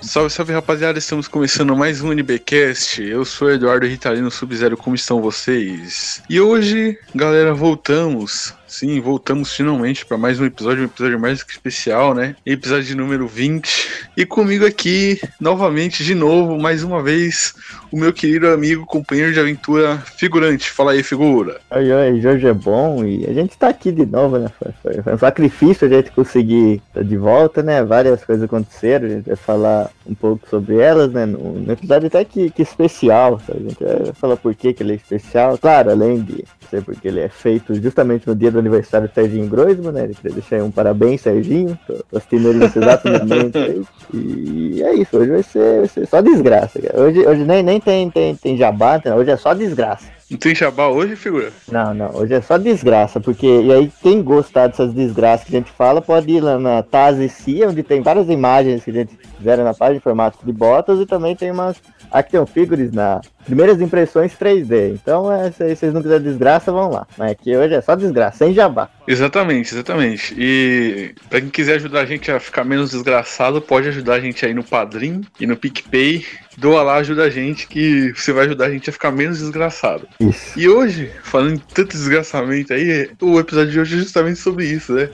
Salve, salve rapaziada, estamos começando mais um NBcast. Eu sou Eduardo Ritalino Sub-Zero, como estão vocês? E hoje, galera, voltamos Sim, voltamos finalmente para mais um episódio, um episódio mais que especial, né? Episódio número 20. E comigo aqui, novamente, de novo, mais uma vez, o meu querido amigo, companheiro de aventura, figurante. Fala aí, figura. Oi, oi, Jorge é bom e a gente tá aqui de novo, né? Foi, foi, um sacrifício a gente conseguir estar de volta, né? Várias coisas aconteceram, a gente vai falar um pouco sobre elas, né? No, no episódio até que, que especial, sabe? A gente vai falar por que, que ele é especial. Claro, além de ser porque ele é feito justamente no dia do aniversário do Serginho Groisman, né? Ele queria deixar aí um parabéns, Serginho. Tô, tô assistindo ele nesse exato momento aí. E é isso, hoje vai ser, vai ser só desgraça, cara. Hoje, hoje nem, nem tem, tem, tem jabá, né? hoje é só desgraça. Não tem jabá hoje, figura? Não, não, hoje é só desgraça, porque e aí quem gostar dessas desgraças que a gente fala pode ir lá na Taz e Cia, onde tem várias imagens que a gente fizeram na página em formato de botas e também tem umas action figures na primeiras impressões 3D. Então, é, se vocês não quiserem desgraça, vão lá. Mas aqui hoje é só desgraça, sem jabá. Exatamente, exatamente. E para quem quiser ajudar a gente a ficar menos desgraçado, pode ajudar a gente aí no Padrim e no PicPay. Doa lá, ajuda a gente, que você vai ajudar a gente a ficar menos desgraçado. Isso. E hoje, falando de tanto desgraçamento aí, o episódio de hoje é justamente sobre isso, né?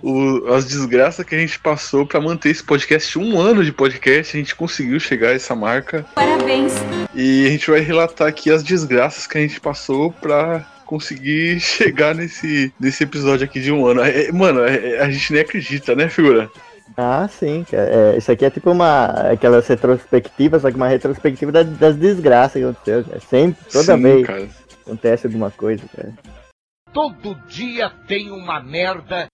O, as desgraças que a gente passou para manter esse podcast, um ano de podcast, a gente conseguiu chegar a essa marca. Parabéns! E a gente vai relatar aqui as desgraças que a gente passou pra conseguir chegar nesse, nesse episódio aqui de um ano. É, mano, é, a gente nem acredita, né, figura? Ah, sim, é, isso aqui é tipo uma aquelas retrospectivas, só que uma retrospectiva das, das desgraças que aconteceu. Cara. Sempre, toda Sim, vez cara. acontece alguma coisa, cara. Todo dia tem uma merda.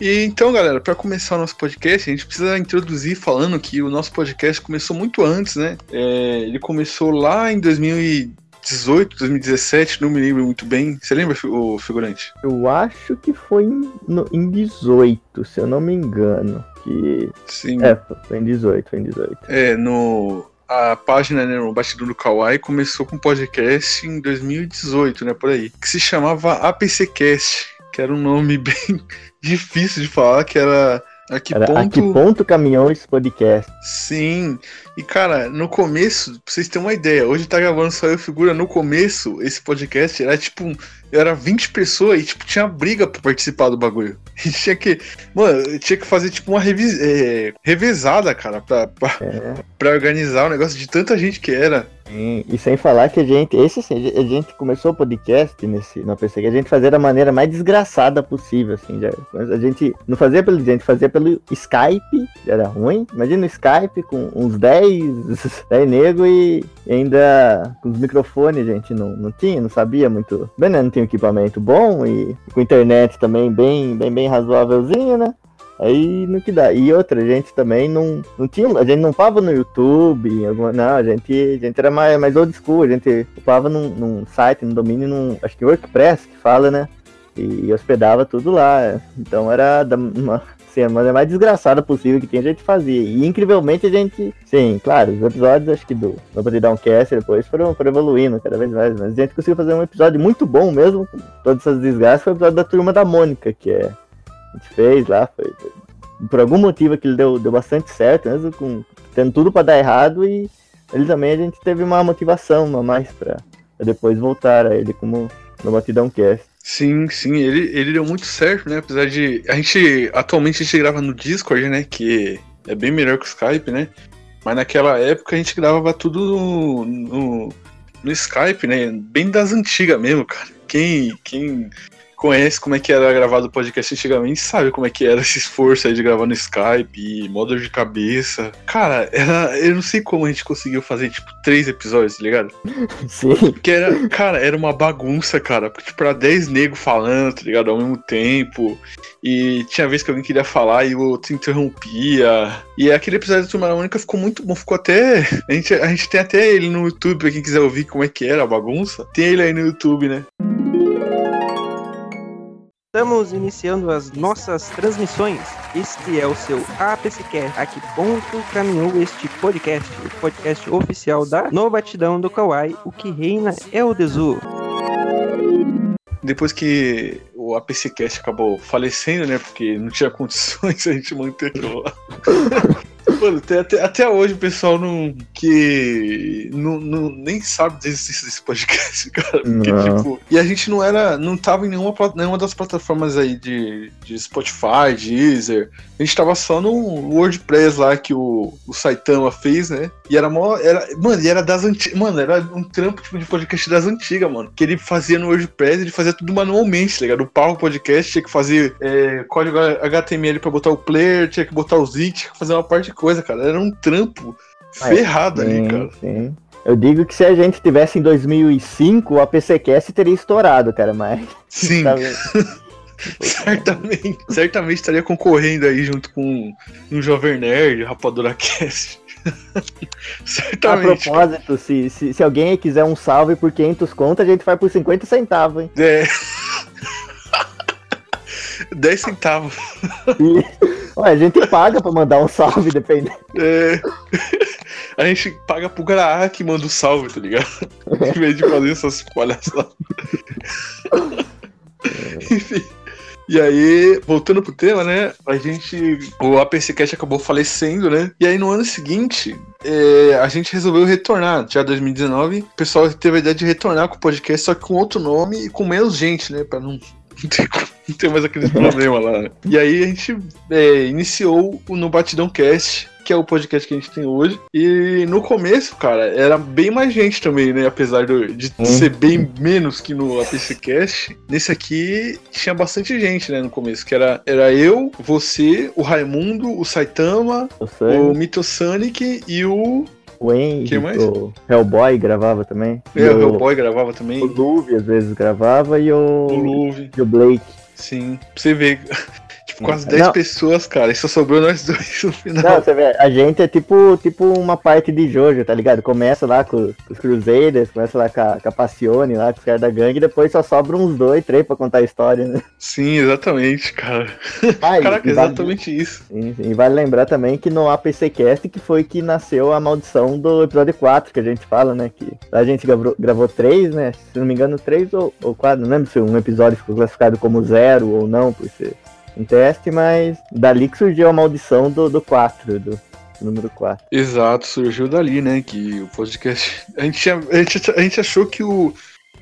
E então, galera, para começar o nosso podcast, a gente precisa introduzir falando que o nosso podcast começou muito antes, né? É, ele começou lá em 2018, 2017, não me lembro muito bem. Você lembra, o figurante? Eu acho que foi em, no, em 18, se eu não me engano. Que. Sim. É, foi em 18, foi em 18. É, no. A página, né, no Bastidor do Kawaii, começou com um podcast em 2018, né, por aí, que se chamava APCcast, que era um nome bem difícil de falar, que era a que Era ponto... a que ponto caminhou esse podcast? Sim, e cara, no começo, pra vocês terem uma ideia, hoje tá gravando só eu figura, no começo, esse podcast era tipo, um- era 20 pessoas e tipo, tinha briga pra participar do bagulho. E tinha que, mano, tinha que fazer tipo uma revis, é, revezada, cara, pra, pra, É. pra organizar o negócio de tanta gente que era. E, e sem falar que a gente, esse assim, a gente começou o podcast nesse, no PC, que a gente fazia da maneira mais desgraçada possível, assim, já, a gente não fazia pelo, gente fazia pelo Skype, era ruim, imagina o Skype com uns 10, 10 negros e ainda com os microfones gente não, não tinha, não sabia muito, bem, né, não tinha equipamento bom e com internet também bem, bem, bem razoávelzinha, né? Aí no que dá. E outra, a gente também não, não tinha. A gente não upava no YouTube, alguma, não, a gente, a gente era mais, mais old school, a gente upava num, num site, num domínio, num, acho que WordPress que fala, né? E, hospedava tudo lá. Então era uma, assim, a maneira mais desgraçada possível que tinha, a gente fazia. E incrivelmente a gente, sim, claro, os episódios acho que do Nobody Downcast depois foram, foram evoluindo cada vez mais. Mas a gente conseguiu fazer um episódio muito bom mesmo, com todas essas desgraças, foi o episódio da Turma da Mônica, que é a gente fez lá, foi, por algum motivo aquilo deu, deu bastante certo, mesmo com tendo tudo pra dar errado e ele também a gente teve uma motivação a mais pra depois voltar a ele como no Batidão Cast. Sim, sim, ele, ele deu muito certo, né? Apesar de. A gente. Atualmente a gente grava no Discord, né? Que é bem melhor que o Skype, né? Mas naquela época a gente gravava tudo no, no, no Skype, né? Bem das antigas mesmo, cara. Quem, quem conhece como é que era gravado o podcast antigamente sabe como é que era esse esforço aí de gravar no Skype, modo de cabeça. Cara, era, eu não sei como a gente conseguiu fazer, tipo, três episódios, tá ligado? Sim, Porque era, cara, era uma bagunça, cara. Porque, tipo, era 10 negros falando, tá ligado? Ao mesmo tempo. E tinha vez que alguém queria falar e o outro interrompia. E aquele episódio da Turma da Mônica ficou muito bom. Ficou até. A gente, a gente tem até ele no YouTube, pra quem quiser ouvir como é que era a bagunça. Tem ele aí no YouTube, né? Estamos iniciando as nossas transmissões. Este é o seu APCCast. A que ponto caminhou este Podcast, o podcast oficial da No Batidão do Kawaii. O que reina é o Desu. Depois que o APCcast acabou falecendo, né? Porque não tinha condições a gente manter aquilo lá. Mano, até, até, até hoje o pessoal não. que. Não, não, nem sabe da existência desse podcast, cara. Porque, tipo. E a gente não era. não tava em nenhuma, nenhuma das plataformas aí de, de Spotify, Deezer. A gente tava só no WordPress lá que o, o Saitama fez, né? E era mó. Era, mano, e era das antigas. Mano, era um trampo tipo, de podcast das antigas, mano. Que ele fazia no WordPress, ele fazia tudo manualmente, tá ligado? O Power Podcast tinha que fazer é, código HTML pra botar o player, tinha que botar os links, tinha que fazer uma parte de coisa, cara. Era um trampo Ah, é. ferrado ali, Sim, cara. sim. Eu digo que se a gente tivesse em 2005, o APCcast teria estourado, cara, mas... Sim, tá certamente. Certamente estaria concorrendo aí junto com um Jovem Nerd, Rapadura Cast. A certamente. propósito, se, se, se alguém quiser um salve por 500 conto, a gente faz por 50 centavos, hein? É. 10 centavos. Ué, a gente paga pra mandar um salve, dependendo. É. A gente paga pro Graá que manda o salve, tá ligado? Em vez de fazer essas palhaçadas. Enfim. E aí, voltando pro tema, né? A gente. O APCcast acabou falecendo, né? E aí no ano seguinte, é, a gente resolveu retornar. Já 2019, o pessoal teve a ideia de retornar com o podcast, só que com outro nome e com menos gente, né? Pra não. não ter- Não ter mais aqueles problemas lá, né? E aí a gente é, iniciou o No Batidão Cast, que é o podcast que a gente tem hoje. E no começo, cara, era bem mais gente também, né? Apesar do- de Hum. ser bem menos que no APCcast. Nesse aqui tinha bastante gente, né? No começo, que era, era eu, você, o Raimundo, o Saitama, O Mythosonic e o. o Henry, mais? o Hellboy gravava também. É, o o, Hellboy gravava também. o Luve às vezes gravava e o, O Luve. e o Blake. Sim. Pra você ver. Tipo, quase 10 Não. pessoas, cara. E só sobrou nós dois no final. Não, você vê, a gente é tipo, tipo uma parte de Jojo, tá ligado? Começa lá com, com os Crusaders, começa lá com a, com a Passione, lá com os caras da gangue, e depois só sobra uns dois, três pra contar a história, né? Sim, exatamente, cara. Ah, Caraca, e vale- exatamente isso. Sim, sim. E vale lembrar também que no APCcast que foi que nasceu a maldição do episódio 4, que a gente fala, né? Que a gente gravou, gravou três, né? Se não me engano, três ou, ou quatro. Não lembro se um episódio ficou classificado como zero ou não, por ser um teste, mas dali que surgiu a maldição do, do 4, do número 4. Exato, surgiu dali, né? Que o podcast. A gente, a gente, a gente achou que o,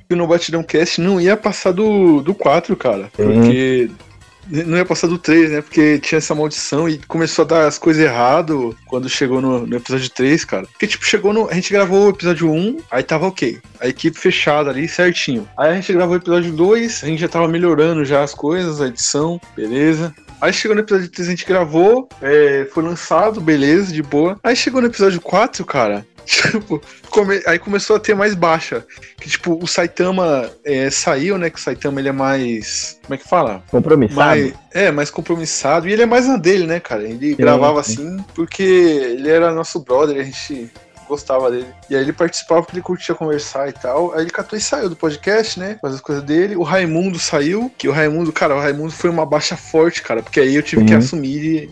que o No Batidão Cast não ia passar do, do 4, cara. Porque. Não ia passar do 3, né? Porque tinha essa maldição e começou a dar as coisas errado quando chegou no, no episódio 3, cara. Porque, tipo, chegou no. A gente gravou o episódio 1, aí tava ok. A equipe fechada ali, certinho. Aí a gente gravou o episódio 2, a gente já tava melhorando já as coisas, a edição, beleza. Aí chegou no episódio 3, a gente gravou, é, foi lançado, beleza, de boa. Aí chegou no episódio 4, cara. Tipo, come- aí começou a ter mais baixa. Que, tipo, o Saitama é, saiu, né? Que o Saitama ele é mais. Como é que fala? Compromissado. Mais, é, mais compromissado. E ele é mais na dele, né, cara? Ele gravava assim porque ele era nosso brother, a gente gostava dele. E aí ele participava porque ele curtia conversar e tal. Aí ele catou e saiu do podcast, né? Fazer as coisas dele. O Raimundo saiu, que o Raimundo, cara, o Raimundo foi uma baixa forte, cara, porque aí eu tive que Uhum. assumir.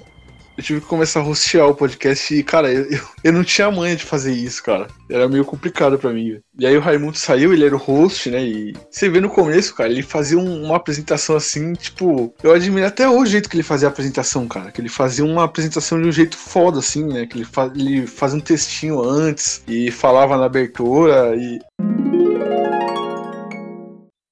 Eu tive que começar a hostear o podcast e, cara, eu, eu, eu não tinha manha de fazer isso, cara. Era meio complicado pra mim. E aí o Raimundo saiu, ele era o host, né? E você vê no começo, cara, ele fazia um- uma apresentação assim, tipo. Eu admiro até o jeito que ele fazia a apresentação, cara. Que ele fazia uma apresentação de um jeito foda, assim, né? Que ele, fa ele fazia um textinho antes e falava na abertura e.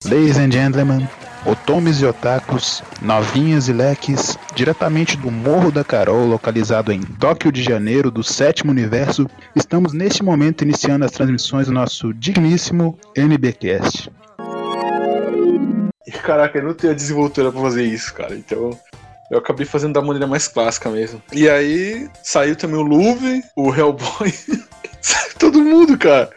Ladies and gentlemen, otomes e otakus, novinhas e leques, diretamente do Morro da Carol, localizado em Tóquio de Janeiro, do sétimo universo, estamos neste momento iniciando as transmissões do nosso digníssimo NBcast. Caraca, eu não tenho a desenvoltura pra fazer isso, cara. Então. Eu acabei fazendo da maneira mais clássica mesmo. E aí saiu também o Luve, o Hellboy. Saiu todo mundo, cara.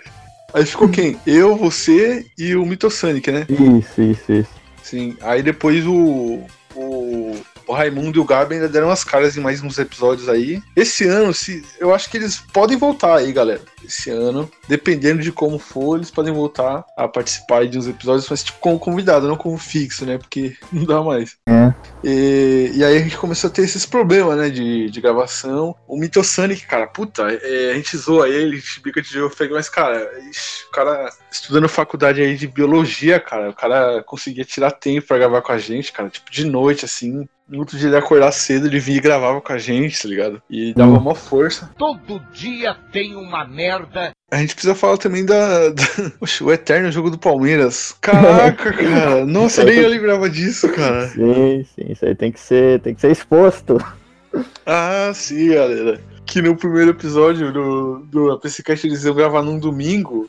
Aí ficou quem? Eu, você e o Mythosonic, né? Isso, isso, isso. Sim. Aí depois o. O, o Raimundo e o Gabi ainda deram as caras em mais uns episódios aí. Esse ano, se, eu acho que eles podem voltar aí, galera. Esse ano, dependendo de como for, eles podem voltar a participar de uns episódios, mas tipo como convidado, não como fixo, né? Porque não dá mais. É. E, e aí a gente começou a ter esses problemas, né? De, de gravação. O Mitosonic, cara, puta, é, a gente zoa ele, a gente bica de Geofeg, mas, cara, ixi, o cara estudando faculdade aí de biologia, cara, o cara conseguia tirar tempo pra gravar com a gente, cara, tipo, de noite, assim. No outro dia ele acordar cedo, ele vinha e gravava com a gente, tá ligado? E dava uma força. Todo dia tem uma merda. A gente precisa falar também da. da... Oxe, o eterno jogo do Palmeiras. Caraca, cara. Nossa, nem eu lembrava disso, cara. Sim, sim, isso aí tem que ser, tem que ser exposto. Ah, sim, galera. Que no primeiro episódio do, do APCcast eles iam gravar num domingo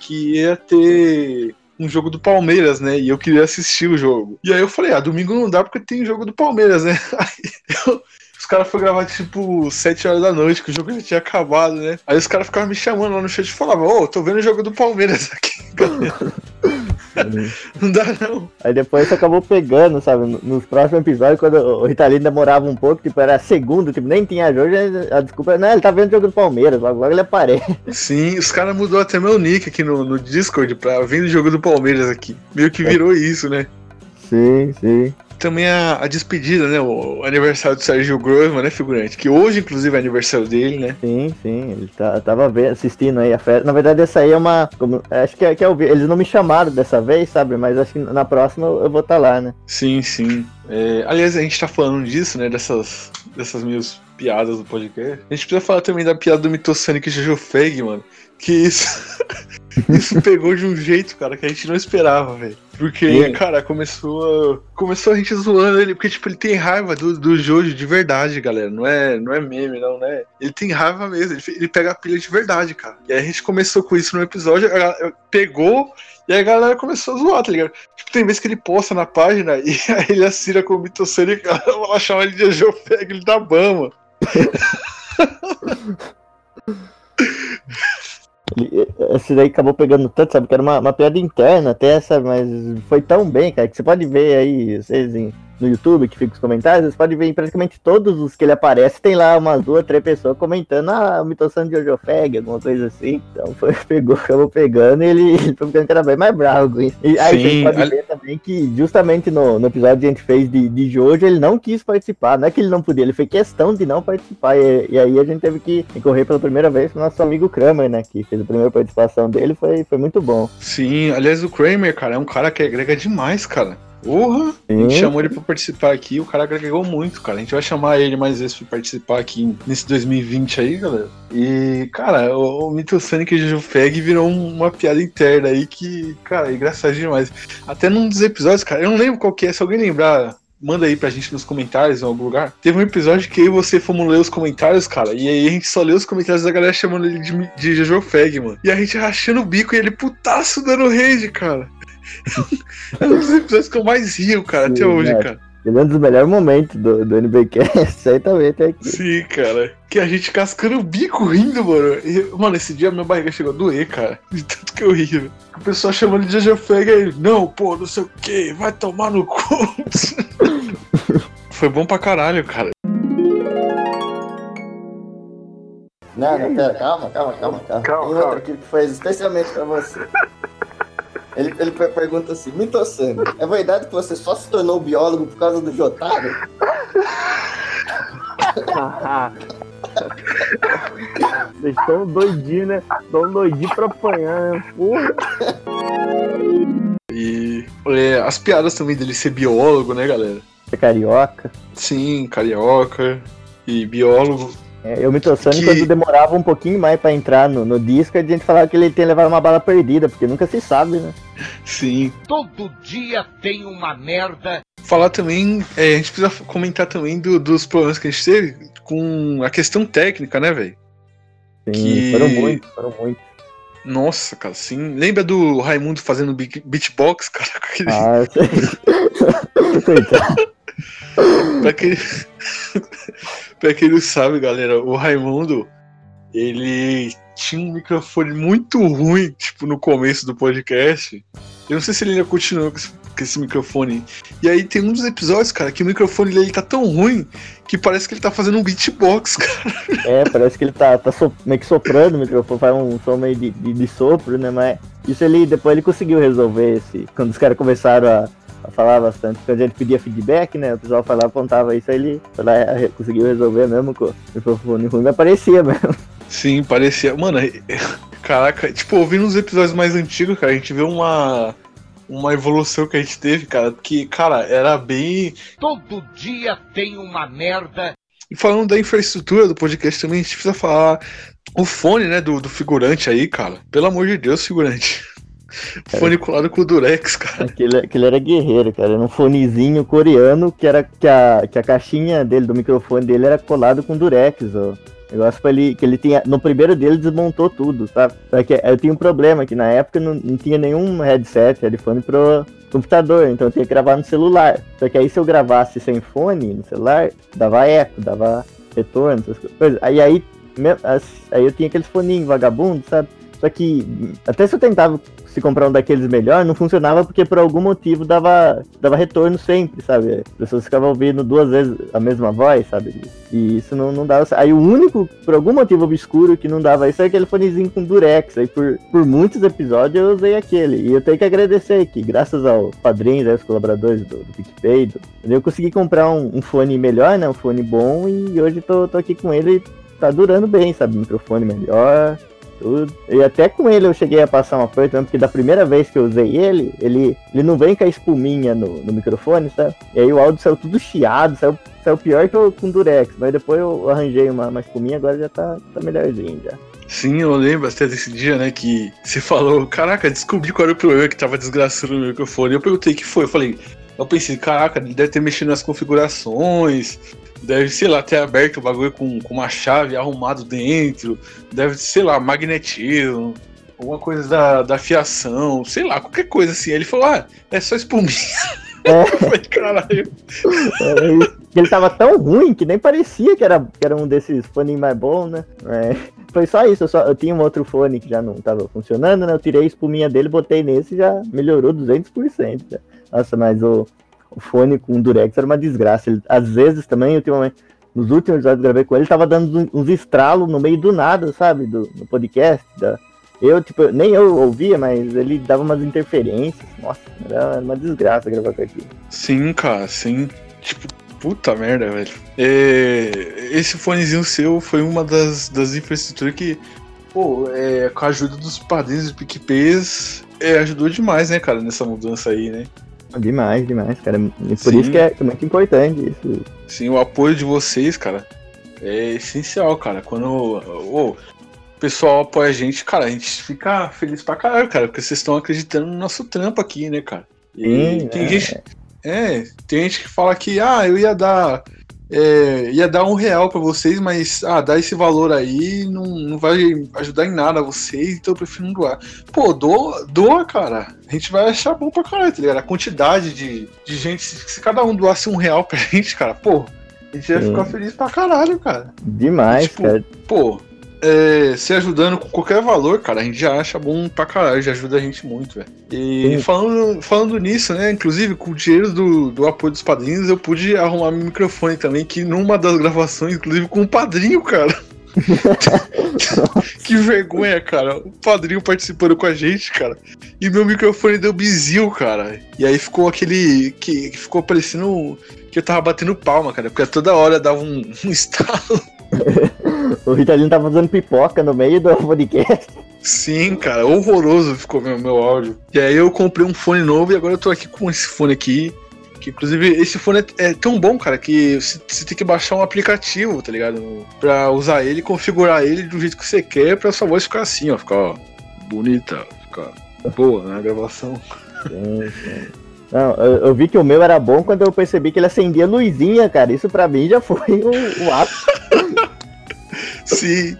que ia ter um jogo do Palmeiras, né? E eu queria assistir o jogo. E aí eu falei, ah, domingo não dá porque tem jogo do Palmeiras, né? Aí eu- caras foram gravar tipo 7 horas da noite, que o jogo já tinha acabado, né? Aí os caras ficavam me chamando lá no chat e falavam, ô, tô vendo o jogo do Palmeiras aqui. Não dá não. Aí depois acabou pegando, sabe? No- Nos próximos episódios, quando o Ritalino demorava um pouco, tipo, era segundo, tipo, nem tinha jogo, a desculpa era, não, ele tá vendo o jogo do Palmeiras, logo, logo ele aparece. Sim, os caras mudou até meu nick aqui no, no Discord pra vendo o jogo do Palmeiras aqui. Meio que virou isso, né? Sim, sim. Também a, a despedida, né? O aniversário do Sérgio Grossman, né, figurante? Que hoje, inclusive, é aniversário dele, né? Sim, sim, ele tá, tava assistindo aí a festa. Na verdade, essa aí é uma. como- acho que é, que é o Eles não me chamaram dessa vez, sabe? Mas acho que na próxima eu vou estar lá, né? Sim, sim. É, aliás, a gente tá falando disso, né? Dessas, dessas minhas piadas do podcast. A gente precisa falar também da piada do Mitosonic e Jojo Feg, mano. Que isso. isso pegou de um jeito, cara, que a gente não esperava, velho. Porque, É. cara, começou a, começou a gente zoando ele, porque, tipo, ele tem raiva do, do Jojo de verdade, galera. Não é, não é meme, não, né? Ele tem raiva mesmo, ele, ele pega a pilha de verdade, cara. E aí a gente começou com isso no episódio, a galera pegou e aí a galera começou a zoar, tá ligado? Tipo, tem vezes que ele posta na página e aí ele assina com o Mitosonic, ela chama ele de Jojo Feg, ele da Bama. Esse daí acabou pegando tanto, sabe? Que era uma, uma piada interna até, sabe? Mas foi tão bem, cara, que você pode ver aí, vocês em- no YouTube, que fica os comentários, vocês podem ver em praticamente todos os que ele aparece, tem lá umas duas, três pessoas comentando, ah, imitação de Jojo Feg, alguma coisa assim. Então foi, pegou, acabou pegando e ele, ele foi ficando cada vez mais bravo com isso. E aí Sim, vocês podem ali- ver também que justamente no, no episódio que a gente fez de, de Jojo, ele não quis participar. Não é que ele não podia, ele fez questão de não participar. E, e aí a gente teve que correr pela primeira vez com o nosso amigo Kramer, né? Que fez a primeira participação dele, foi, foi muito bom. Sim, aliás, o Kramer, cara, é um cara que agrega demais, cara. Porra! A gente chamou ele pra participar aqui, o cara agregou muito, cara. A gente vai chamar ele mais vezes pra participar aqui nesse 2020 aí, galera. E, cara, o, o Mitosonic e o Jojo Feg virou um- uma piada interna aí que, cara, é engraçado demais. Até num dos episódios, cara, eu não lembro qual que é, se alguém lembrar. Manda aí pra gente nos comentários em algum lugar. Teve um episódio que eu e você fomos ler os comentários, cara. E aí a gente só leu os comentários da galera chamando ele de, de Jojo Feg, mano. E a gente rachando o bico e ele putaço dando rage, cara. É um dos episódios que eu mais rio, cara, até Sim, hoje, né? cara. Ele é um dos melhores momentos do, do NBcast, certamente aqui. Sim, cara. Que a gente cascando o bico rindo, mano. E, mano, esse dia minha barriga chegou a doer, cara. De tanto que eu ri. velho. O pessoal chamando de Feg aí. Não, pô, não sei o que. Vai tomar no cu. Foi bom pra caralho, cara. Não, não, pera, calma, calma, calma, calma. Calma, Tem outro calma. aqui que fez especialmente pra você. Ele, ele per- pergunta assim, Mitosano, é verdade que você só se tornou biólogo por causa do Jotaro? Vocês estão doidinhos, né? Estão doidinhos pra apanhar, né? Porra. E é, as piadas também dele ser biólogo, né, galera? Você é carioca. Sim, carioca e biólogo. É, eu, Mitosano, Que- quando demorava um pouquinho mais pra entrar no, no disco, a gente falava que ele tinha levado uma bala perdida, porque nunca se sabe, né? Sim. Todo dia tem uma merda. Falar também, é, a gente precisa comentar também do- dos problemas que a gente teve com a questão técnica, né, velho? Sim, Que- foram muitos, foram muitos. Nossa, cara, sim. Lembra do Raimundo fazendo beat- beatbox, cara? Com aquele- Ah, sei. Pra, quem... pra quem não sabe, galera, o Raimundo, ele tinha um microfone muito ruim, tipo, no começo do podcast. Eu não sei se ele ainda continua com esse, com esse microfone. E aí tem um dos episódios, cara, que o microfone dele tá tão ruim que parece que ele tá fazendo um beatbox, cara. É, parece que ele tá, tá so, meio que soprando o microfone, faz um som meio de, de, de, sopro, né? Mas isso ele, depois ele conseguiu resolver esse. Quando os caras começaram a, falar bastante, quando gente pedia feedback, né? O pessoal falava, apontava isso, aí ele lá, conseguiu resolver mesmo com o microfone ruim, mas parecia mesmo. Sim, parecia. Mano, caraca, tipo, ouvindo os episódios mais antigos, cara, a gente vê uma uma evolução que a gente teve, cara, porque, cara, era bem. Todo dia tem uma merda. E falando da infraestrutura do podcast também, a gente precisa falar o fone, né, do, do figurante aí, cara. Pelo amor de Deus, figurante. Fone colado com o Durex, cara. Aquele, aquele era guerreiro, cara. Era um fonezinho coreano que era que a, que a caixinha dele, do microfone dele, era colado com Durex, ó. Negócio pra ele, que ele tinha. No primeiro dele desmontou tudo, sabe? Só que eu tinha um problema, que na época não, não tinha nenhum headset, headphone pro computador, então eu tinha que gravar no celular. Só que aí se eu gravasse sem fone no celular, dava eco, dava retorno, essas coisas. Aí aí, aí eu tinha aqueles foninhos vagabundos, sabe? Só que até se eu tentava se comprar um daqueles melhor, não funcionava porque por algum motivo dava, dava retorno sempre, sabe? As pessoas ficavam ouvindo duas vezes a mesma voz, sabe? E isso não, não dava. Aí o único, por algum motivo obscuro, que não dava isso é aquele fonezinho com durex. Aí por, por muitos episódios eu usei aquele. E eu tenho que agradecer que, graças aos padrinhos, aos colaboradores do, do PicPay, do, eu consegui comprar um, um, fone melhor, né? Um fone bom, e hoje tô, tô aqui com ele tá durando bem, sabe? Microfone melhor, E até com ele eu cheguei a passar uma coisa, porque da primeira vez que eu usei ele, ele, ele não vem com a espuminha no, no microfone, sabe? E aí o áudio saiu tudo chiado, saiu, saiu pior que eu, com Durex, mas depois eu arranjei uma, uma espuminha, agora já tá, tá melhorzinho já. Sim, eu lembro até desse dia, né, que você falou, caraca, descobri qual era o problema que tava desgraçando o microfone. Eu perguntei o que foi, eu falei, eu pensei, caraca, ele deve ter mexido nas configurações, Deve, sei lá, ter aberto o bagulho com, com uma chave arrumado dentro. Deve, sei lá, magnetismo. Alguma coisa da, da fiação, sei lá, qualquer coisa assim. Ele falou, ah, é só espuminha. É. Falei, caralho. É, ele tava tão ruim que nem parecia que era, que era um desses fones mais bons, né? É, foi só isso. Eu, só, eu tinha um outro fone que já não tava funcionando, né? Eu tirei a espuminha dele, botei nesse e já melhorou 200%. Já. Nossa, mas o, o fone com o Durex era uma desgraça. Ele, às vezes também, ultimamente, nos últimos episódios que gravei com ele, tava dando uns estralos no meio do nada, sabe? Do, no podcast. Da, eu, tipo, nem eu ouvia, mas ele dava umas interferências. Nossa, era uma desgraça gravar com aquilo. Sim, cara, sim. Tipo, puta merda, velho. É, esse fonezinho seu foi uma das, das infraestruturas que, pô, é, com a ajuda dos padrinhos do PicPays, é, ajudou demais, né, cara, nessa mudança aí, né? Demais, demais, cara. E por Sim. isso que é muito importante isso. Sim, o apoio de vocês, cara, é essencial, cara. Quando o pessoal apoia a gente, cara, a gente fica feliz pra caralho, cara, porque vocês estão acreditando no nosso trampo aqui, né, cara? E Sim, tem é. gente. É, tem gente que fala que, ah, eu ia dar é, ia dar um real para vocês, mas ah, dar esse valor aí não, não vai ajudar em nada a vocês, então eu prefiro não doar. Pô, doa, doa, cara. A gente vai achar bom pra caralho, tá ligado? A quantidade de, de gente, se, cada um doasse um real pra gente, cara, pô, a gente ia Sim. ficar feliz pra caralho, cara. Demais, tipo, cara. Pô, é, se ajudando com qualquer valor, cara, a gente já acha bom pra caralho, já ajuda a gente muito, velho. E falando, falando nisso, né, inclusive com o dinheiro do, do apoio dos padrinhos, eu pude arrumar meu microfone também, que numa das gravações, inclusive com o padrinho, cara. que vergonha, cara. O padrinho participando com a gente, cara. E meu microfone deu bizil, cara. E aí ficou aquele. que, que ficou parecendo que eu tava batendo palma, cara. Porque toda hora dava um, um estalo. o Ritalino tava fazendo pipoca no meio do podcast. Sim, cara, horroroso ficou meu, meu áudio. E aí eu comprei um fone novo e agora eu tô aqui com esse fone aqui. Que inclusive esse fone é, é tão bom, cara, que você, tem que baixar um aplicativo, tá ligado? Pra usar ele, configurar ele do jeito que você quer pra sua voz ficar assim, ó. Ficar ó, bonita, ficar boa na gravação. Sim, sim. Não, eu, eu, vi que o meu era bom quando eu percebi que ele acendia luzinha, cara. Isso pra mim já foi o, o ato. Sim.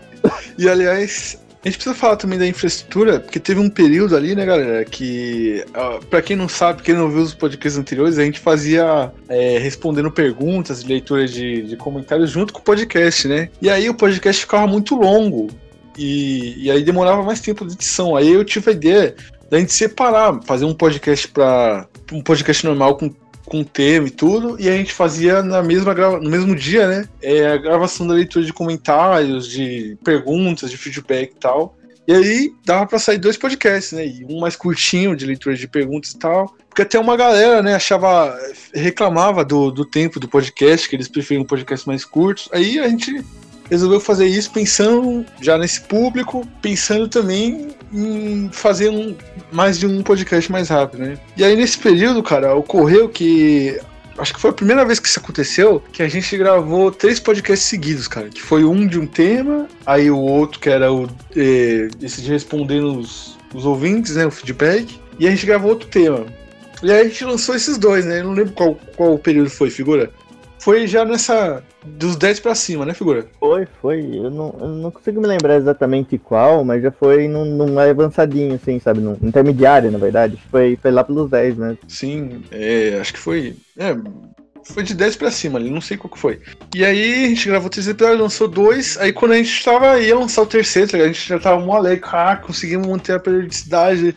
E aliás, a gente precisa falar também da infraestrutura, porque teve um período ali, né, galera, que, uh, para quem não sabe, quem não viu os podcasts anteriores, a gente fazia é, respondendo perguntas, leitura de, de comentários junto com o podcast, né? E aí o podcast ficava muito longo. E, e aí demorava mais tempo de edição. Aí eu tive a ideia da gente separar, fazer um podcast para um podcast normal com, com tema e tudo, e a gente fazia na mesma grava, no mesmo dia, né? É, a gravação da leitura de comentários, de perguntas, de feedback e tal. E aí dava pra sair dois podcasts, né? E um mais curtinho de leitura de perguntas e tal. Porque até uma galera, né, achava. reclamava do, do tempo do podcast, que eles preferiam podcasts mais curtos. Aí a gente resolveu fazer isso pensando já nesse público, pensando também em fazer um, mais de um podcast mais rápido, né? E aí nesse período, cara, ocorreu que acho que foi a primeira vez que isso aconteceu, que a gente gravou três podcasts seguidos, cara. Que foi um de um tema, aí o outro que era o eh, esse de responder os, os ouvintes, né? O feedback. E a gente gravou outro tema. E aí a gente lançou esses dois, né? Eu não lembro qual, qual período foi, figura. Foi já nessa. Dos 10 pra cima, né, figura? Foi, foi. Eu não, eu não consigo me lembrar exatamente qual, mas já foi num, num avançadinho, assim, sabe? Num intermediário, na verdade. Foi, foi lá pelos 10 mesmo. Sim, é, acho que foi. É, foi de 10 pra cima ali, não sei qual que foi. E aí a gente gravou três episódios, lançou dois. Aí quando a gente tava ia lançar o terceiro, tá a gente já tava mó alegre, ah, conseguimos manter a periodicidade.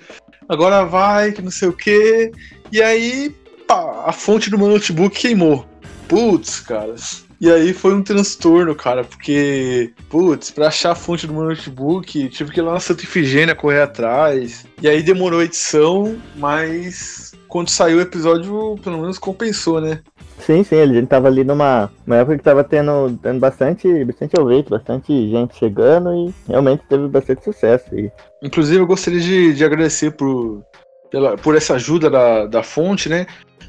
Agora vai, que não sei o quê. E aí, pá, a fonte do meu notebook queimou. Putz, cara. E aí foi um transtorno, cara, porque, putz, pra achar a fonte do meu notebook, tive que ir lá na Santa Ifigênia correr atrás. E aí demorou a edição, mas quando saiu o episódio, pelo menos compensou, né? Sim, sim, a gente tava ali numa, numa época que tava tendo, tendo bastante, bastante ouvinte, bastante gente chegando e realmente teve bastante sucesso. E... Inclusive, eu gostaria de, de agradecer por, pela, por essa ajuda da, da fonte, né?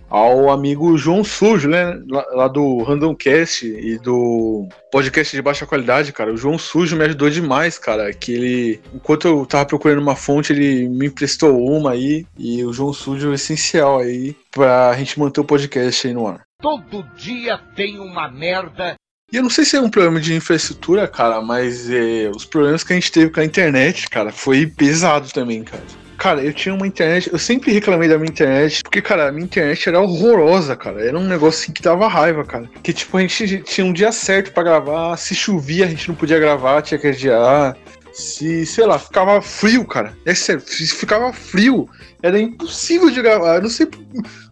Ao amigo João Sujo, né? Lá, lá do Randomcast e do podcast de baixa qualidade, cara. O João Sujo me ajudou demais, cara. Que ele, enquanto eu tava procurando uma fonte, ele me emprestou uma aí. E o João Sujo é essencial aí pra gente manter o podcast aí no ar. Todo dia tem uma merda. E eu não sei se é um problema de infraestrutura, cara, mas é, os problemas que a gente teve com a internet, cara, foi pesado também, cara. Cara, eu tinha uma internet, eu sempre reclamei da minha internet, porque, cara, a minha internet era horrorosa, cara. Era um negócio assim que dava raiva, cara. Que, tipo, a gente tinha um dia certo para gravar, se chovia a gente não podia gravar, tinha que adiar. Se, sei lá, ficava frio, cara. É sério, se ficava frio, era impossível de gravar. Eu não sei,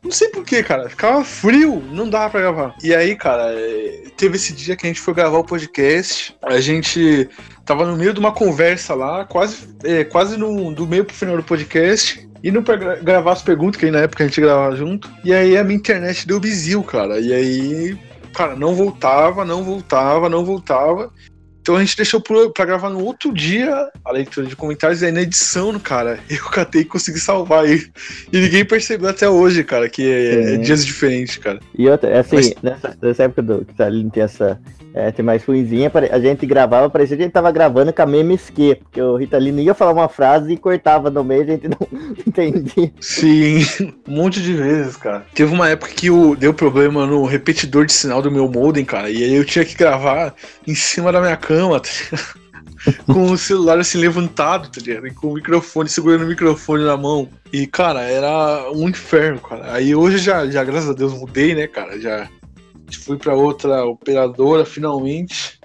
não sei porquê, cara. Ficava frio, não dava pra gravar. E aí, cara, é, teve esse dia que a gente foi gravar o podcast. A gente tava no meio de uma conversa lá, quase, é, quase no, do meio pro final do podcast. Indo pra gra gravar as perguntas, que aí na época a gente gravava junto. E aí a minha internet deu bizil, cara. E aí, cara, não voltava, não voltava, não voltava. Então a gente deixou pra gravar no outro dia a leitura de comentários e aí na edição, cara, eu catei e consegui salvar aí. E ninguém percebeu até hoje, cara, que é, é dias diferentes, cara. E outra, assim, Mas... nessa, nessa, época do que tá tem essa. É, tem mais ruimzinha, a gente gravava, parecia que a gente tava gravando com a mesma esquê, porque o Ritalino ia falar uma frase e cortava no meio, a gente não entendia. Sim, um monte de vezes, cara. Teve uma época que o, deu problema no repetidor de sinal do meu modem, cara, e aí eu tinha que gravar em cima da minha cama, tá com o celular assim levantado, tá ligado? E com o microfone, segurando o microfone na mão. E, cara, era um inferno, cara. Aí hoje já, já graças a Deus, mudei, né, cara? Já fui pra outra operadora finalmente.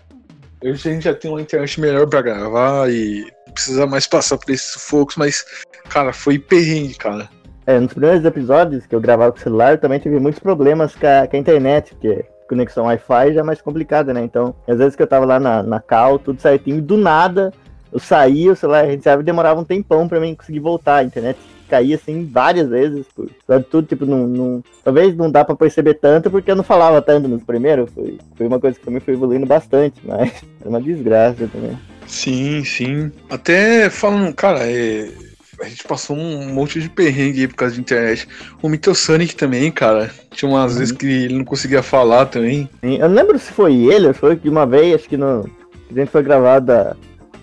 Hoje a gente já tem uma internet melhor pra gravar e não precisa mais passar por esses sufocos, mas, cara, foi perrengue, cara. É, nos primeiros episódios que eu gravava com o celular, eu também tive muitos problemas com a, com a internet, porque conexão Wi-Fi já é mais complicada, né? Então, às vezes que eu tava lá na, na cal, tudo certinho, do nada eu saía, o celular reiniciava e demorava um tempão pra mim conseguir voltar. A internet caía assim várias vezes, por, tudo, tipo, não, não, talvez não dá pra perceber tanto porque eu não falava tanto nos primeiros. Foi, foi uma coisa que também foi evoluindo bastante, mas é uma desgraça também. Sim, sim. Até falando, cara, é, a gente passou um monte de perrengue aí por causa de internet. O Mitosonic também, cara. Tinha umas uhum. vezes que ele não conseguia falar também. Sim, eu não lembro se foi ele ou foi que uma vez, acho que no. A gente foi gravar da,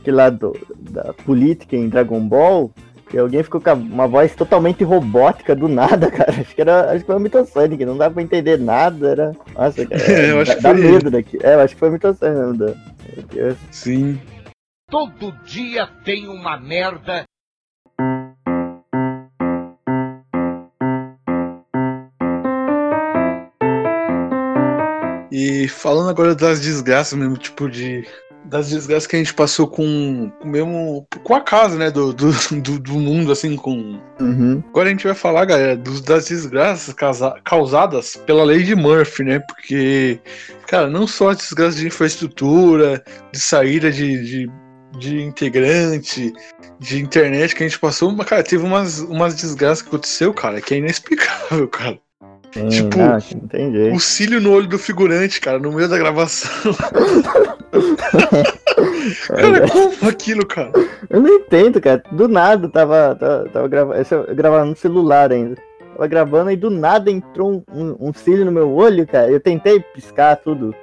lá do, da política em Dragon Ball. E alguém ficou com uma voz totalmente robótica do nada, cara. Acho que era. Acho que foi o Mitosonic, não dá pra entender nada. Era. Nossa, cara. É, eu acho dá, que dá foi medo ele. daqui. É, eu acho que foi o Mitosonic. Meu Deus. Sim. Todo dia tem uma merda. Falando agora das desgraças mesmo, tipo de das desgraças que a gente passou com, com mesmo com a casa, né, do, do, do, do mundo, assim, com... Uhum. Agora a gente vai falar, galera, dos, das desgraças causa- causadas pela lei de Murphy, né, porque, cara, não só as desgraças de infraestrutura, de saída de, de, de integrante, de internet que a gente passou, mas, cara, teve umas, umas desgraças que aconteceu, cara, que é inexplicável, cara. Sim, Tipo, tem jeito. O cílio no olho do figurante, cara, no meio da gravação. cara, como aquilo, cara? Eu não entendo, cara. Do nada tava, tava, tava gravando. Eu gravava no celular ainda. Tava gravando e do nada entrou um, um, um cílio no meu olho, cara. Eu tentei piscar tudo.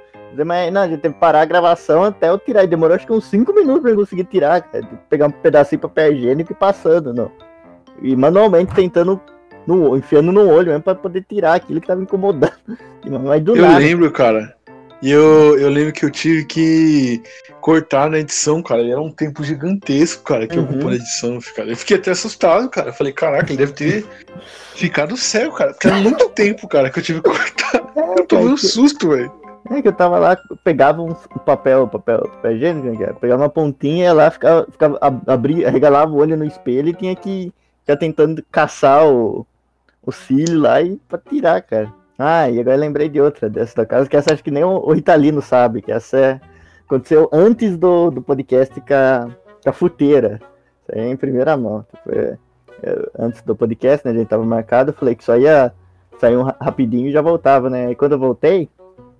Mas não, a gente teve que parar a gravação até eu tirar. E demorou acho que uns 5 minutos pra eu conseguir tirar, cara. Pegar um pedacinho de papel higiênico e passando, não. E manualmente tentando, no, enfiando no olho mesmo pra poder tirar aquilo que tava incomodando. Mas do Eu nada. lembro, cara. E eu, eu lembro que eu tive que cortar na edição, cara. E era um tempo gigantesco, cara, que Uhum. ocupou na edição, cara. Eu fiquei até assustado, cara. Eu falei, caraca, ele deve ter ficado cego, cara. Porque era muito tempo, cara, que eu tive que cortar. Eu tomei um susto, velho. É que eu tava lá, pegava um papel, papel, papel higiênico, né, pegava uma pontinha, ia lá, ficava, ficava ab- abria, regalava o olho no espelho e tinha que ficar tentando caçar o, o cílio lá e pra tirar, cara. Ah, e agora lembrei de outra dessa da casa, que essa acho que nem o, o Ritalino sabe, que essa é, aconteceu antes do, do podcast com a, com a futeira. Isso aí é em primeira mão. Tipo, é- antes do podcast, né, a gente tava marcado, eu falei que só ia sair um ra- rapidinho e já voltava, né? E quando eu voltei,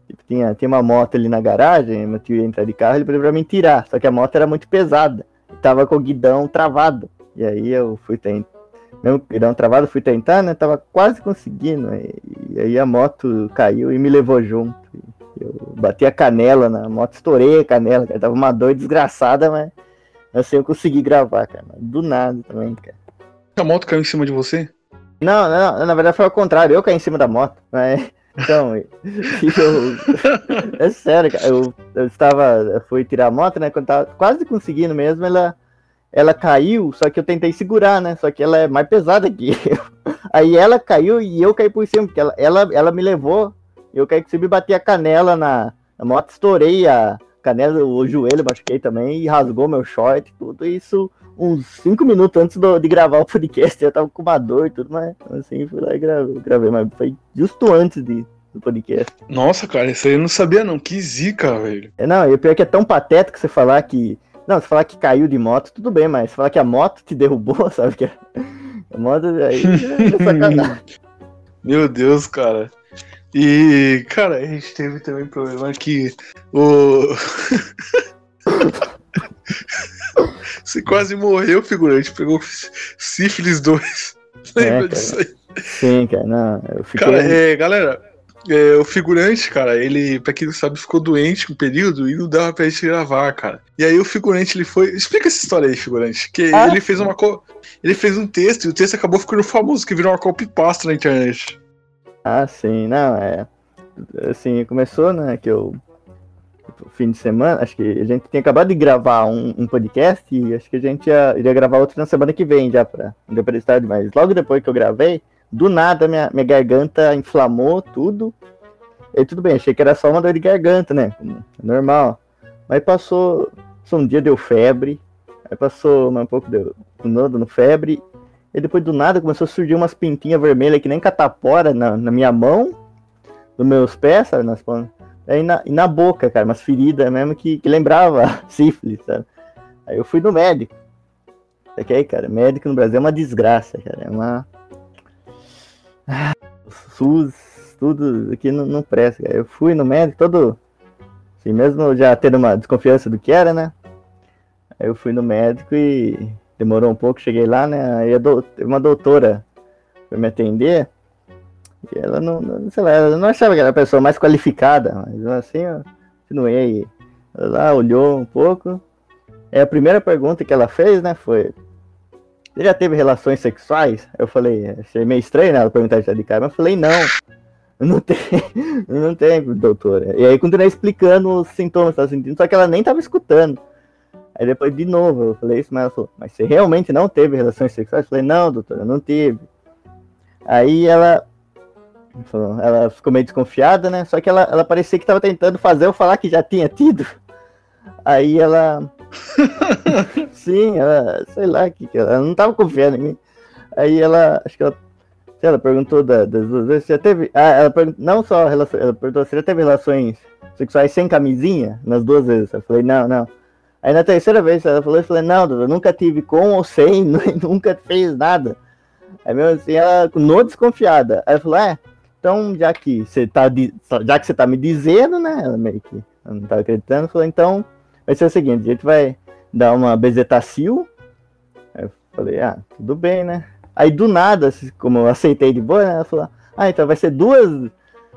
Tipo, tinha, tinha uma moto ali na garagem, meu tio ia entrar de carro, ele pediu pra mim tirar, só que a moto era muito pesada, tava com o guidão travado. E aí eu fui tentar, mesmo o guidão travado, fui tentar, né, tava quase conseguindo, e, e aí a moto caiu e me levou junto. Eu bati a canela na moto, estourei a canela, cara, tava uma dor desgraçada, mas assim eu consegui gravar, cara, do nada também, cara. A moto caiu em cima de você? Não, não, na verdade foi ao contrário, eu caí em cima da moto, mas... Então, eu, é sério, cara, eu, eu estava, eu fui tirar a moto, né, quando tava quase conseguindo mesmo, ela, ela caiu, só que eu tentei segurar, né, só que ela é mais pesada que eu. Aí ela caiu e eu caí por cima, porque ela, ela, ela me levou, eu caí por cima e bati a canela na, na moto, estourei a canela, o joelho, machuquei também, e rasgou meu short, tudo isso uns 5 minutos antes do- de gravar o podcast, eu tava com uma dor e tudo, mas assim, fui lá e gravei, gravei mas foi justo antes de, do podcast. Nossa, cara, isso aí eu não sabia, não. Que zica, velho. É, não, e o pior é que é tão patético você falar que. Não, você falar que caiu de moto, tudo bem, mas você falar que a moto te derrubou, sabe? Que a moto aí é sacanagem. Meu Deus, cara. E, cara, a gente teve também problema que o. Você quase morreu, figurante. Pegou sífilis 2. Lembra cara. disso aí? Sim, cara, não. Eu fiquei. Cara, é, galera, é, o figurante, cara, ele, pra quem não sabe, ficou doente um período e não dava pra gente gravar, cara. E aí o figurante, ele foi. Explica essa história aí, figurante. Que Ah. ele fez uma. co- Ele fez um texto e o texto acabou ficando famoso, que virou uma copypasta na internet. Ah, sim, não, é. Assim, começou, né, que eu. Fim de semana, acho que a gente tinha acabado de gravar um, um podcast e acho que a gente ia, iria gravar outro na semana que vem já pra. Não deu pra estar mas logo depois que eu gravei, do nada minha, minha garganta inflamou tudo. E tudo bem, achei que era só uma dor de garganta, né? como Normal. Mas passou. Só um dia deu febre. Aí passou mais um pouco deu no, no febre. E depois do nada começou a surgir umas pintinhas vermelhas que nem catapora na, na minha mão, nos meus pés, sabe? Nas. Aí na, e na boca, cara, umas feridas mesmo que, que lembrava sífilis, sabe? Aí eu fui no médico. Só que aí, cara, médico no Brasil é uma desgraça, cara. É uma. SUS, tudo aqui não, não presta, cara. Eu fui no médico todo. Assim, mesmo já tendo uma desconfiança do que era, né? Aí eu fui no médico e demorou um pouco, cheguei lá, né? Aí teve uma doutora foi me atender. E ela não, não, sei lá, ela não achava que era a pessoa mais qualificada, mas assim, eu continuei. Ela lá olhou um pouco. Aí a primeira pergunta que ela fez, né, foi: Você já teve relações sexuais? Eu falei, achei meio estranho né, ela perguntar de cara, mas eu falei, não. Não tem, não tem, doutora. E aí continuei explicando os sintomas que ela sentindo, só que ela nem tava escutando. Aí depois de novo eu falei isso, mas ela falou, mas você realmente não teve relações sexuais? Eu falei, não, doutora, não tive. Aí ela ela ficou meio desconfiada, né? Só que ela, ela parecia que tava tentando fazer eu falar que já tinha tido. Aí ela. Sim, ela, sei lá, que ela, ela não tava confiando em mim. Aí ela, acho que ela, sei, ela perguntou da- das duas vezes, já teve. Ah, ela perguntou, não só relações, ela perguntou, você já teve relações sexuais sem camisinha? Nas duas vezes. Eu falei, não, não. Aí na terceira vez ela falou, eu falei, não, eu nunca tive com ou sem, nunca fez nada. Aí mesmo assim, ela continuou desconfiada. Aí ela falou, é, então já que você tá, já que você tá me dizendo, né? Ela meio que não tava acreditando, falou, então vai ser o seguinte, a gente vai dar uma bezetacil. Aí eu falei, ah, tudo bem, né? Aí do nada, assim, como eu aceitei de boa, né, ela falou, ah, então vai ser duas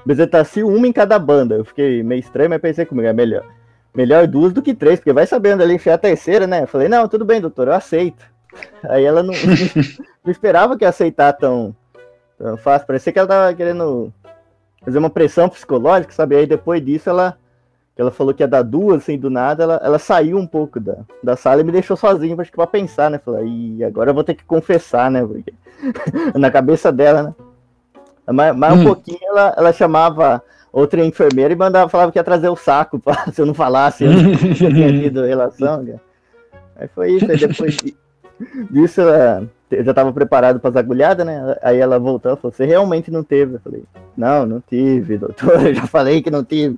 bezetacil, uma em cada banda. Eu fiquei meio estranho, mas pensei comigo, é melhor. Melhor duas do que três, porque vai sabendo ali enfiar a terceira, né? Eu falei, não, tudo bem, doutor, eu aceito. Aí ela não, não esperava que aceitar tão, tão fácil. Parecia que ela tava querendo fazer uma pressão psicológica, sabe? Aí depois disso ela, ela falou que ia dar duas, assim, do nada, ela, ela saiu um pouco da, da sala e me deixou sozinho, acho que pra pensar, né? Falei, e agora eu vou ter que confessar, né? Porque na cabeça dela, né? Mas, mas um Hum. pouquinho ela, ela chamava outra enfermeira e mandava, falava que ia trazer o saco pra, se eu não falasse que eu tinha tido relação, cara. Aí foi isso, aí depois di- disso ela, eu já tava preparado para as agulhadas, né? Aí ela voltou e falou, você realmente não teve? Eu falei, não, não tive, doutor, eu já falei que não tive.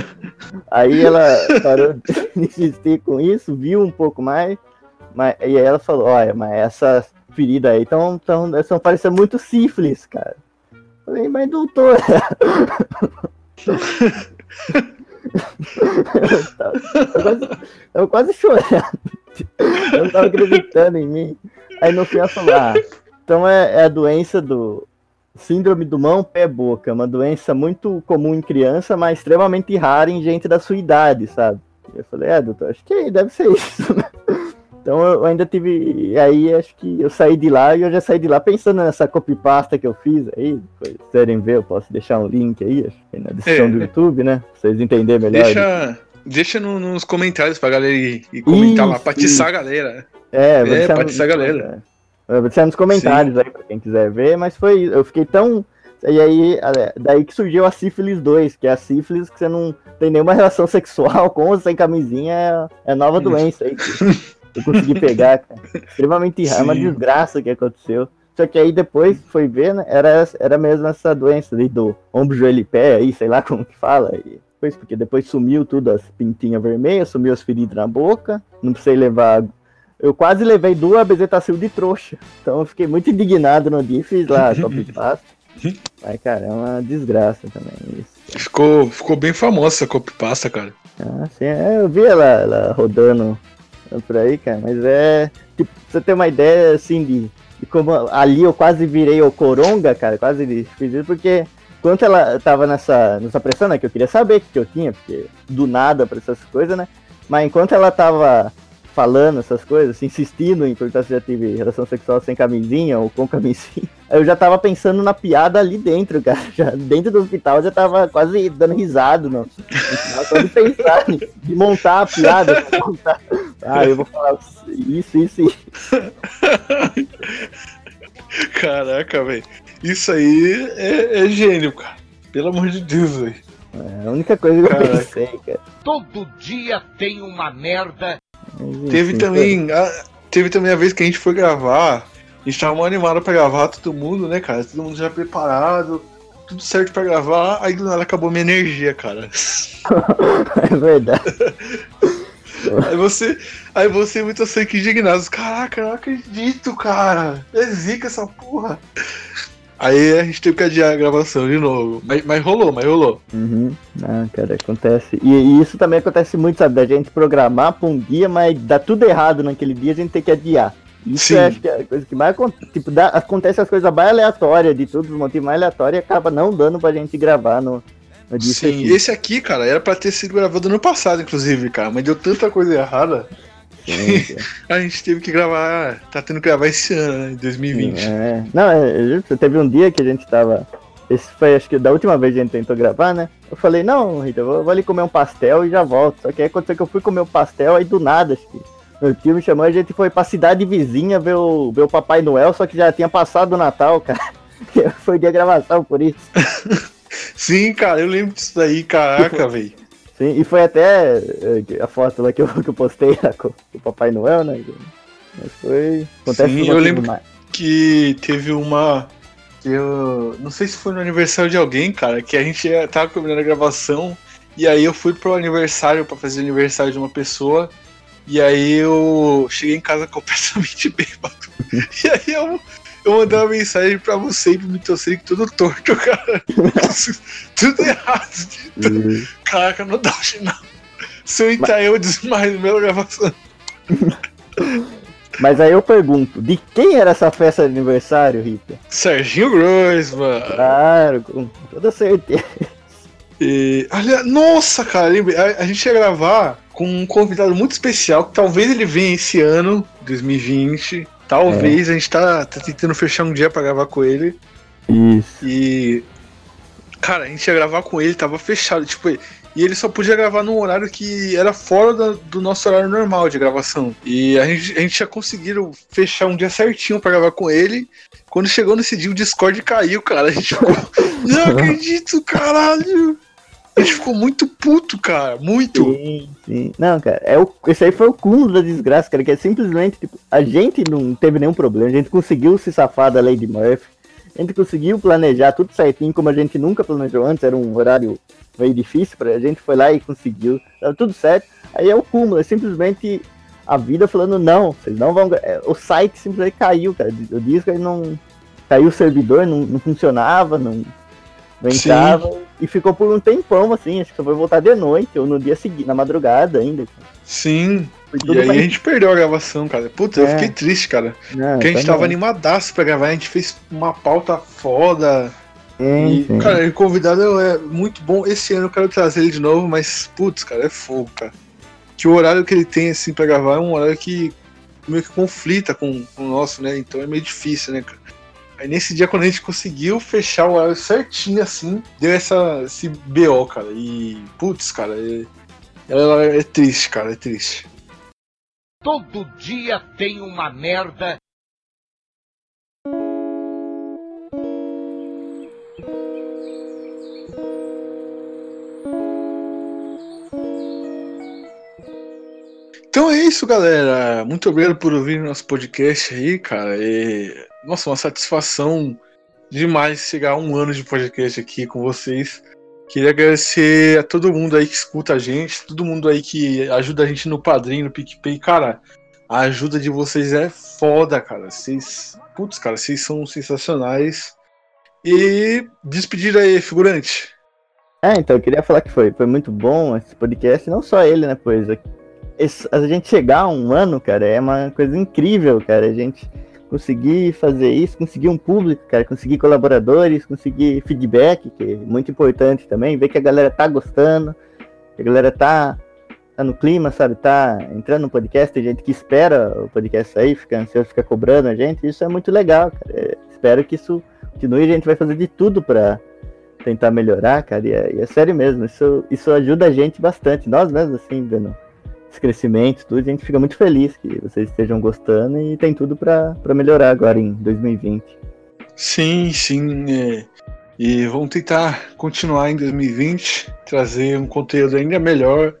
aí ela parou de insistir com isso, viu um pouco mais, mas, e aí ela falou, olha, mas essa ferida aí tão, tão, estão parecendo muito sífilis, cara. Eu Falei, mas doutor. eu, tava, eu, quase, eu quase chorando. Eu não tava acreditando em mim. Aí no fim ela falou, ah, então é, é a doença do síndrome do mão pé boca, uma doença muito comum em criança, mas extremamente rara em gente da sua idade, sabe? E eu falei, é, doutor, acho que deve ser isso, né? Então eu ainda tive. Aí acho que eu saí de lá e eu já saí de lá pensando nessa copypasta que eu fiz aí. Depois, se quiserem ver, eu posso deixar um link aí, acho que na descrição É. do YouTube, né? Pra vocês entenderem melhor. Deixa, deixa no- nos comentários pra galera ir, ir comentar lá, Isso, pra atiçar a galera. É, vou É, deixar pra no- atiçar a galera. É, Vou deixar nos comentários aí pra quem quiser ver, mas foi. Eu fiquei tão. E aí, é, daí que surgiu a sífilis 2, que é a sífilis que você não tem nenhuma relação sexual com ou sem camisinha, é, é nova doença aí que eu consegui pegar, cara. Extremamente raro, é uma Sim. desgraça que aconteceu. Só que aí depois foi ver, né? Era, era mesmo essa doença ali do ombro, joelho e pé, aí, sei lá como que fala. E depois, porque depois sumiu tudo, as pintinhas vermelhas, sumiu as feridas na boca, não precisei levar eu quase levei duas bezetacil de trouxa. Então eu fiquei muito indignado no dia e fiz lá copy paste. Mas, cara, é uma desgraça também isso. Ficou, ficou bem famosa essa copypasta, cara. Ah, assim, é, eu vi ela, ela rodando por aí, cara, mas é. Tipo, pra você ter uma ideia assim de, de como ali eu quase virei o coronga, cara, quase fiz isso, porque enquanto ela tava nessa, nessa pressão, né, que eu queria saber o que eu tinha, porque do nada pra essas coisas, né? Mas enquanto ela tava falando essas coisas, assim, insistindo em perguntar se já tive relação sexual sem camisinha ou com camisinha, eu já tava pensando na piada ali dentro, cara. Já, dentro do hospital eu já tava quase dando risado, não. Só de pensar, de montar a piada. montar. Ah, eu vou falar isso, isso, isso. Caraca, velho. Isso aí é, é gênio, cara. Pelo amor de Deus, velho. É a única coisa que eu Caraca. pensei, cara. Todo dia tem uma merda. Mas, Teve enfim, também. A, teve também a vez que a gente foi gravar. A gente tava mal animado pra gravar, todo mundo, né, cara? Todo mundo já preparado, tudo certo pra gravar. Aí do nada acabou minha energia, cara. É verdade. Aí você. Aí você muito assim que indignado. Caraca, eu não acredito, cara. É zica essa porra. Aí a gente teve que adiar a gravação de novo. Mas, mas rolou, mas rolou. Uhum. Ah, cara, acontece. E, e isso também acontece muito, sabe? Da gente programar pra um dia, mas dá tudo errado naquele dia, a gente tem que adiar. Isso Sim. eu acho que é a coisa que mais acontece. Tipo, dá, acontece as coisas mais aleatórias de todos os motivos mais aleatórios e acaba não dando pra gente gravar no, no Sim, efetivo. esse aqui, cara, era pra ter sido gravado ano passado, inclusive, cara. Mas deu tanta coisa errada. A gente teve que gravar. Tá tendo que gravar esse ano, né? Em 2020. É. Não, é, é justo, teve um dia que a gente tava. Esse foi acho que da última vez que a gente tentou gravar, né? Eu falei, não, Rita, eu vou, vou ali comer um pastel e já volto. Só que aí aconteceu que eu fui comer o pastel, aí do nada, acho que meu tio me chamou e a gente foi pra cidade vizinha ver o, ver o Papai Noel, só que já tinha passado o Natal, cara. foi dia de gravação por isso. Sim, cara, eu lembro disso daí, caraca, velho. Sim, e foi até eh, a foto lá que eu, que eu postei lá com, com o Papai Noel, né? Mas foi. Acontece Sim, eu lembro demais. que teve uma. Eu. Não sei se foi no aniversário de alguém, cara, que a gente tava combinando a gravação. E aí eu fui pro aniversário pra fazer aniversário de uma pessoa. E aí eu cheguei em casa completamente bêbado. E aí eu, eu mandei uma mensagem pra você e pro Mitoceric tudo torto, cara. tudo errado. E- Caraca, não dá hoje não. Se eu entrar eu desmaio no da gravação. Mas aí eu pergunto, de quem era essa festa de aniversário, Rita? Serginho Groisman. Claro, com toda certeza. E, olha, nossa, cara, lembrei, a, a gente ia gravar com um convidado muito especial, que talvez ele venha esse ano, 2020. Talvez a gente tá, tá tentando fechar um dia pra gravar com ele. Isso. E. Cara, a gente ia gravar com ele, tava fechado. Tipo, e ele só podia gravar num horário que era fora da- do nosso horário normal de gravação. E a gente, a gente tinha conseguido fechar um dia certinho pra gravar com ele. Quando chegou nesse dia, o Discord caiu, cara. A gente ficou. Não acredito, caralho! A gente ficou muito puto, cara. Muito. Sim, sim. Não, cara, é o, esse aí foi o cúmulo da desgraça, cara, que é simplesmente, tipo, a gente não teve nenhum problema, a gente conseguiu se safar da Lady Murphy, a gente conseguiu planejar tudo certinho, como a gente nunca planejou antes, era um horário meio difícil pra a gente, foi lá e conseguiu, tava tudo certo, aí é o cúmulo, é simplesmente a vida falando, não, vocês não vão, é, o site simplesmente caiu, cara, o disco ele não, caiu o servidor, não, não funcionava, não, não Sim. e ficou por um tempão, assim, acho que só foi voltar de noite, ou no dia seguinte, na madrugada ainda. Sim. E aí pra- a gente perdeu a gravação, cara. Puta, eu É. fiquei triste, cara. Não, Porque a gente tava bom. animadaço pra gravar, a gente fez uma pauta foda. Sim, E, sim. cara, o convidado é muito bom. Esse ano eu quero trazer ele de novo, mas, putz, cara, é fogo, cara. Que o horário que ele tem, assim, pra gravar é um horário que meio que conflita com, com o nosso, né? Então é meio difícil, né, cara? Aí nesse dia, quando a gente conseguiu fechar o horário certinho, assim, deu essa, esse BO, cara. E, putz, cara, é, ela é triste, cara, é triste. Todo dia tem uma merda. Então é isso, galera. Muito obrigado por ouvir nosso podcast aí, cara. E, nossa, uma satisfação demais chegar a um ano de podcast aqui com vocês. Queria agradecer a todo mundo aí que escuta a gente, todo mundo aí que ajuda a gente no Padrinho, no PicPay. Cara, a ajuda de vocês é foda, cara. Vocês, putz, cara, vocês são sensacionais. E despedir aí, figurante. É, então, eu queria falar que foi, foi muito bom esse podcast, não só ele, né, pois a gente chegar a um ano, cara, é uma coisa incrível, cara, a gente conseguir fazer isso, conseguir um público, cara, conseguir colaboradores, conseguir feedback, que é muito importante também, ver que a galera tá gostando, que a galera tá, tá no clima, sabe, tá entrando no podcast, tem gente que espera o podcast sair, fica ansioso, fica cobrando a gente, isso é muito legal, cara, É, espero que isso continue, a gente vai fazer de tudo pra tentar melhorar, cara, e é, e é sério mesmo, isso, isso ajuda a gente bastante, nós mesmos, assim, vendo esse crescimento, tudo, a gente fica muito feliz que vocês estejam gostando e tem tudo pra pra melhorar agora em 2020. Sim, sim. é. E vamos tentar continuar em 2020, trazer um conteúdo ainda melhor.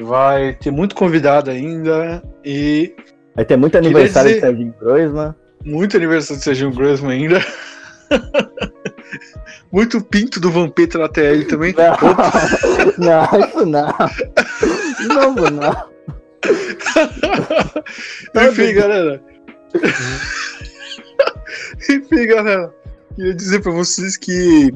Vai ter muito convidado ainda e Vai ter muito aniversário dizer- de Serginho Groisman, muito aniversário de Serginho Grossman ainda. muito pinto do Vampeta na TL também. Não, isso não. De novo, não. Enfim, galera. Enfim, galera. Queria dizer pra vocês que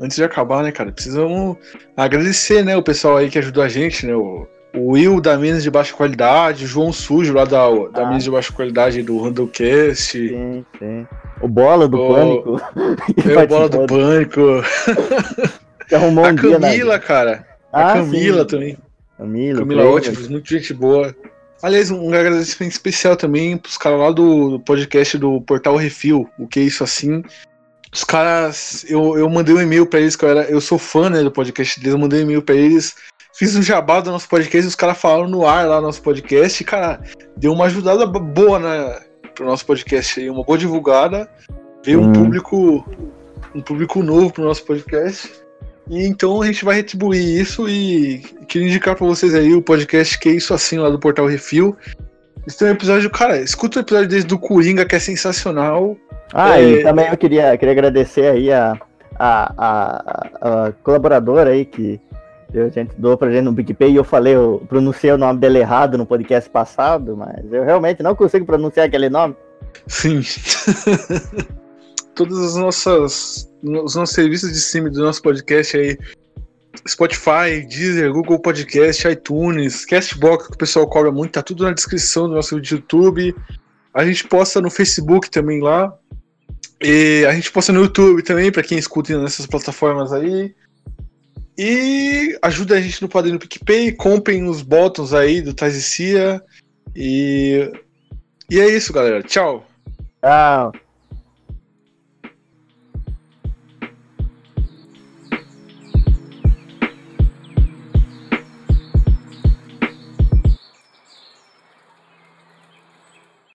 antes de acabar, né, cara, precisamos agradecer, né, o pessoal aí que ajudou a gente, né, o, o Will da Minas de Baixa Qualidade, o João Sujo lá da, da Ah. Minas de Baixa Qualidade do Randallcast, Sim, sim. O Bola do O- Pânico. é o Bola do Pânico, que arrumou a um dia na- Camila, cara, a Ah, Camila sim. também. Camila, Camila ótima, muito gente boa. Aliás, um agradecimento especial também pros caras lá do, podcast do Portal Refil, o que é isso assim. Os caras, eu, eu mandei um e-mail pra eles, que eu, era, eu sou fã né, do podcast deles, eu mandei um e-mail pra eles, fiz um jabá do nosso podcast, os caras falaram no ar lá no nosso podcast, e, cara, deu uma ajudada bo- boa né, pro nosso podcast aí, uma boa divulgada, veio um Hum. público um público novo pro nosso podcast. E então a gente vai retribuir isso e queria indicar pra vocês aí o podcast Que é Isso Assim, lá do Portal Refil. Esse tem um episódio, cara, escuta o episódio desde do Coringa, que é sensacional. Ah, É. e também eu queria, queria agradecer aí a, a, a, a colaboradora aí que a gente doou pra gente no PicPay e eu falei, eu pronunciei o nome dela errado no podcast passado, mas eu realmente não consigo pronunciar aquele nome. Sim. Todas as nossas. Os nossos serviços de streaming do nosso podcast aí. Spotify, Deezer, Google Podcast, iTunes, Castbox, que o pessoal cobra muito, tá tudo na descrição do nosso YouTube. A gente posta no Facebook também lá. E a gente posta no YouTube também, pra quem escuta nessas plataformas aí. E ajuda a gente no Padrinho PicPay, comprem os botões aí do Tais e Cia. E. E é isso, galera. Tchau. Tchau.